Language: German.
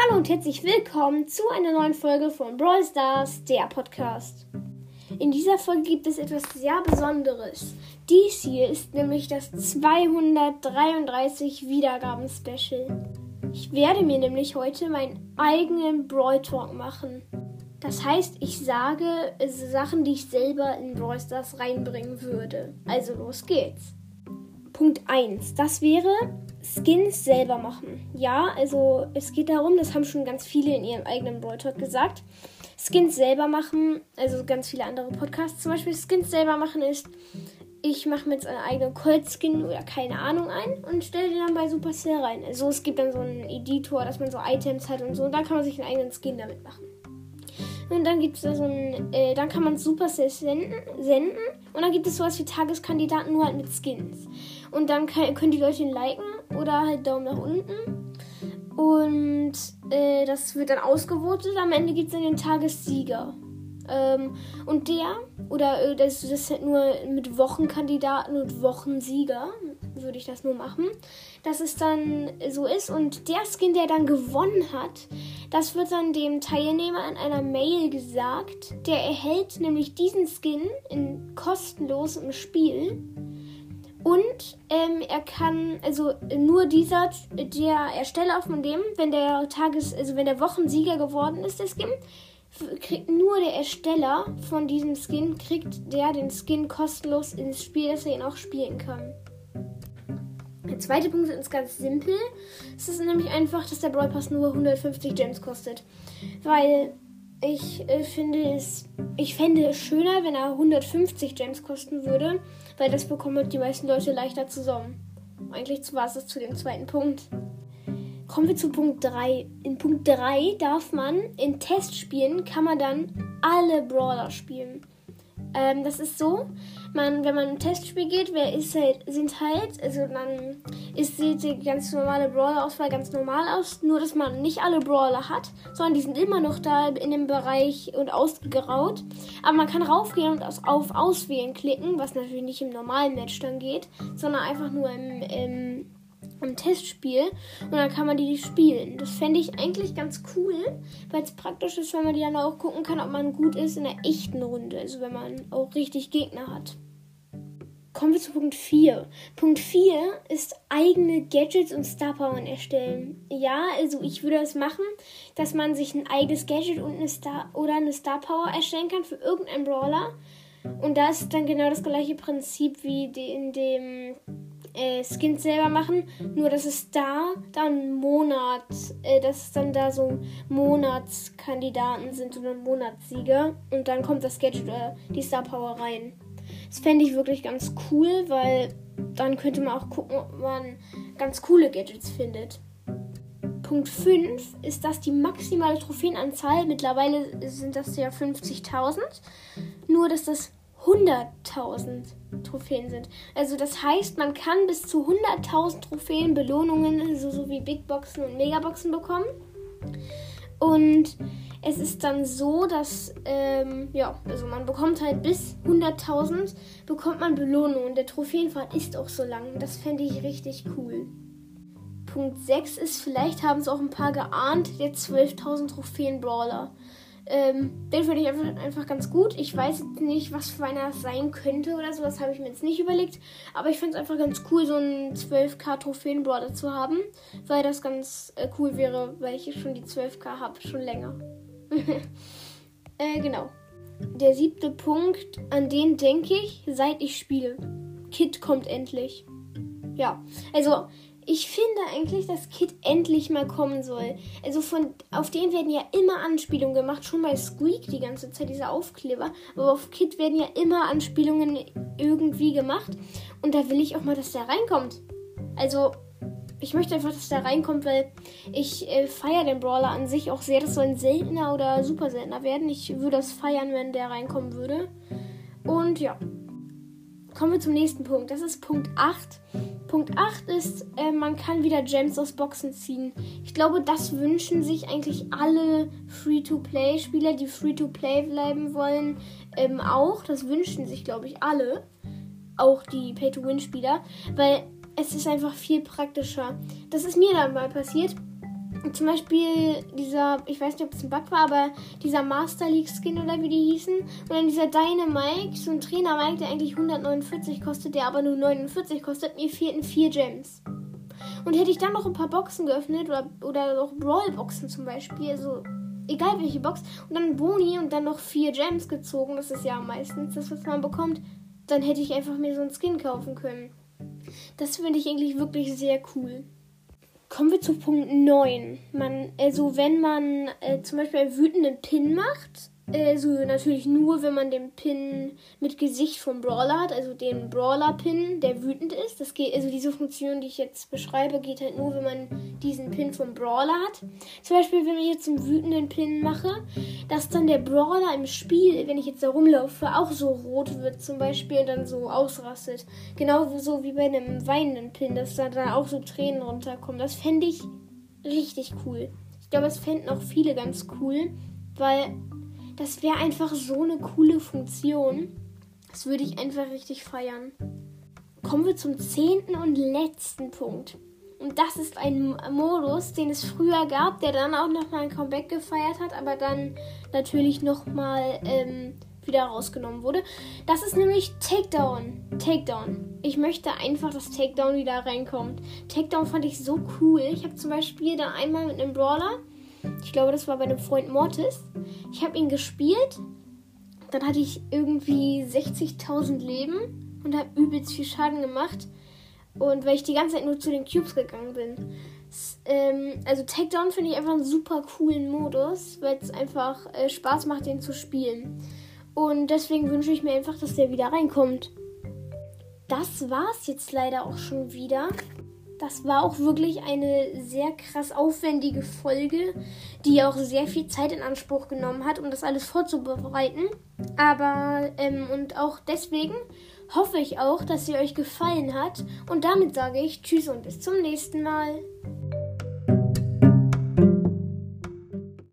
Hallo und herzlich willkommen zu einer neuen Folge von Brawl Stars, der Podcast. In dieser Folge gibt es etwas sehr Besonderes. Dies hier ist nämlich das 233 Wiedergaben-Special. Ich werde mir nämlich heute meinen eigenen Brawl Talk machen. Das heißt, ich sage Sachen, die ich selber in Brawl Stars reinbringen würde. Also los geht's. Punkt 1. Das wäre Skins selber machen. Ja, also es geht darum, das haben schon ganz viele in ihrem eigenen Brawl Talk gesagt. Skins selber machen, also ganz viele andere Podcasts zum Beispiel, Skins selber machen ist, ich mache mir jetzt einen eigenen Colt-Skin oder keine Ahnung ein und stelle den dann bei Supercell rein. Also es gibt dann so einen Editor, dass man so Items hat und so und dann kann man sich einen eigenen Skin damit machen. Und dann gibt es da so ein, äh, dann kann man Supercell senden, senden und dann gibt es sowas wie Tageskandidaten nur halt mit Skins. Und dann kann, können die Leute ihn liken oder halt Daumen nach unten. Und äh, das wird dann ausgewotet. Am Ende gibt es dann den Tagessieger. Ähm, und der, oder äh, das, das ist halt nur mit Wochenkandidaten und Wochensieger, würde ich das nur machen, dass es dann so ist. Und der Skin, der dann gewonnen hat, das wird dann dem Teilnehmer in einer Mail gesagt. Der erhält nämlich diesen Skin in kostenlos im Spiel. Und ähm, er kann, also nur dieser, der Ersteller von dem, wenn der Tages-, also wenn der Wochensieger geworden ist, der Skin, kriegt nur der Ersteller von diesem Skin, kriegt der den Skin kostenlos ins Spiel, dass er ihn auch spielen kann. Der zweite Punkt ist ganz simpel. Es ist nämlich einfach, dass der Brawl Pass nur 150 Gems kostet. Weil ich äh, finde es, ich fände es schöner, wenn er 150 Gems kosten würde, weil das bekommen die meisten Leute leichter zusammen. Eigentlich war es zu dem zweiten Punkt. Kommen wir zu Punkt 3. In Punkt 3 darf man in Testspielen kann man dann alle Brawler spielen. Ähm, das ist so, man, wenn man ein Testspiel geht, wer ist halt, sind halt, also dann ist, sieht die ganz normale Brawler-Auswahl ganz normal aus, nur dass man nicht alle Brawler hat, sondern die sind immer noch da in dem Bereich und ausgeraut. Aber man kann raufgehen und auf Auswählen klicken, was natürlich nicht im normalen Match dann geht, sondern einfach nur im, im im Testspiel und dann kann man die spielen. Das fände ich eigentlich ganz cool, weil es praktisch ist, wenn man die dann auch gucken kann, ob man gut ist in der echten Runde, also wenn man auch richtig Gegner hat. Kommen wir zu Punkt 4. Punkt 4 ist eigene Gadgets und Star Power erstellen. Ja, also ich würde es das machen, dass man sich ein eigenes Gadget und eine Star oder eine Star Power erstellen kann für irgendeinen Brawler. Und das ist dann genau das gleiche Prinzip wie in dem äh, Skins selber machen, nur dass es da dann Monat, äh, dass es dann da so Monatskandidaten sind oder Monatssieger und dann kommt das Gadget oder die Star Power rein. Das fände ich wirklich ganz cool, weil dann könnte man auch gucken, ob man ganz coole Gadgets findet. Punkt 5 ist, dass die maximale Trophäenanzahl, mittlerweile sind das ja 50.000, nur dass das 100.000 Trophäen sind. Also das heißt, man kann bis zu 100.000 Trophäen Belohnungen, so, so wie Big Boxen und Megaboxen bekommen. Und es ist dann so, dass, ähm, ja, also man bekommt halt bis 100.000 bekommt man Belohnungen. Der Trophäenpfad ist auch so lang. Das fände ich richtig cool. Punkt 6 ist, vielleicht haben es auch ein paar geahnt, der 12.000 Trophäen-Brawler. Ähm, den finde ich einfach, einfach ganz gut. Ich weiß jetzt nicht, was für einer sein könnte oder so. Das habe ich mir jetzt nicht überlegt. Aber ich finde es einfach ganz cool, so einen 12k Trophäen-Brawler zu haben. Weil das ganz äh, cool wäre, weil ich schon die 12k habe. Schon länger. äh, genau. Der siebte Punkt, an den denke ich, seit ich spiele. Kit kommt endlich. Ja, also ich finde eigentlich, dass Kit endlich mal kommen soll. Also von auf den werden ja immer Anspielungen gemacht, schon bei Squeak die ganze Zeit diese Aufkleber, aber auf Kit werden ja immer Anspielungen irgendwie gemacht und da will ich auch mal, dass der reinkommt. Also ich möchte einfach, dass der reinkommt, weil ich äh, feiere den Brawler an sich auch sehr. Das soll ein seltener oder super seltener werden. Ich würde das feiern, wenn der reinkommen würde. Und ja. Kommen wir zum nächsten Punkt. Das ist Punkt 8. Punkt 8 ist, äh, man kann wieder Gems aus Boxen ziehen. Ich glaube, das wünschen sich eigentlich alle Free-to-Play-Spieler, die Free-to-Play bleiben wollen, ähm, auch. Das wünschen sich, glaube ich, alle. Auch die Pay-to-Win-Spieler. Weil es ist einfach viel praktischer. Das ist mir dann mal passiert. Zum Beispiel dieser, ich weiß nicht, ob es ein Bug war, aber dieser Master League Skin oder wie die hießen. Und dann dieser Dynamike, so ein Trainer Mike, der eigentlich 149 kostet, der aber nur 49 kostet. Mir fehlten vier Gems. Und hätte ich dann noch ein paar Boxen geöffnet oder, oder auch Brawl-Boxen zum Beispiel, also egal welche Box, und dann Boni und dann noch vier Gems gezogen, das ist ja meistens das, was man bekommt, dann hätte ich einfach mir so ein Skin kaufen können. Das finde ich eigentlich wirklich sehr cool. Kommen wir zu Punkt 9. Man, also wenn man äh, zum Beispiel einen wütenden Pin macht, also natürlich nur, wenn man den Pin mit Gesicht vom Brawler hat, also den Brawler-Pin, der wütend ist. Das geht, also diese Funktion, die ich jetzt beschreibe, geht halt nur, wenn man diesen Pin vom Brawler hat. Zum Beispiel, wenn ich jetzt einen wütenden Pin mache, dass dann der Brawler im Spiel, wenn ich jetzt da rumlaufe, auch so rot wird zum Beispiel und dann so ausrastet. Genau so wie bei einem weinenden Pin, dass da, da auch so Tränen runterkommen. Das fände ich richtig cool. Ich glaube, es fänden auch viele ganz cool, weil das wäre einfach so eine coole Funktion. Das würde ich einfach richtig feiern. Kommen wir zum zehnten und letzten Punkt. Und das ist ein Modus, den es früher gab, der dann auch nochmal ein Comeback gefeiert hat, aber dann natürlich nochmal ähm, wieder rausgenommen wurde. Das ist nämlich Takedown. Takedown. Ich möchte einfach, dass Takedown wieder reinkommt. Takedown fand ich so cool. Ich habe zum Beispiel da einmal mit einem Brawler ich glaube, das war bei einem Freund Mortis. Ich habe ihn gespielt. Dann hatte ich irgendwie 60.000 Leben und habe übelst viel Schaden gemacht. Und weil ich die ganze Zeit nur zu den Cubes gegangen bin. Ähm, also Takedown finde ich einfach einen super coolen Modus, weil es einfach äh, Spaß macht, den zu spielen. Und deswegen wünsche ich mir einfach, dass der wieder reinkommt. Das war's jetzt leider auch schon wieder das war auch wirklich eine sehr krass aufwendige Folge, die auch sehr viel Zeit in Anspruch genommen hat, um das alles vorzubereiten. Aber, ähm, und auch deswegen hoffe ich auch, dass sie euch gefallen hat. Und damit sage ich Tschüss und bis zum nächsten Mal.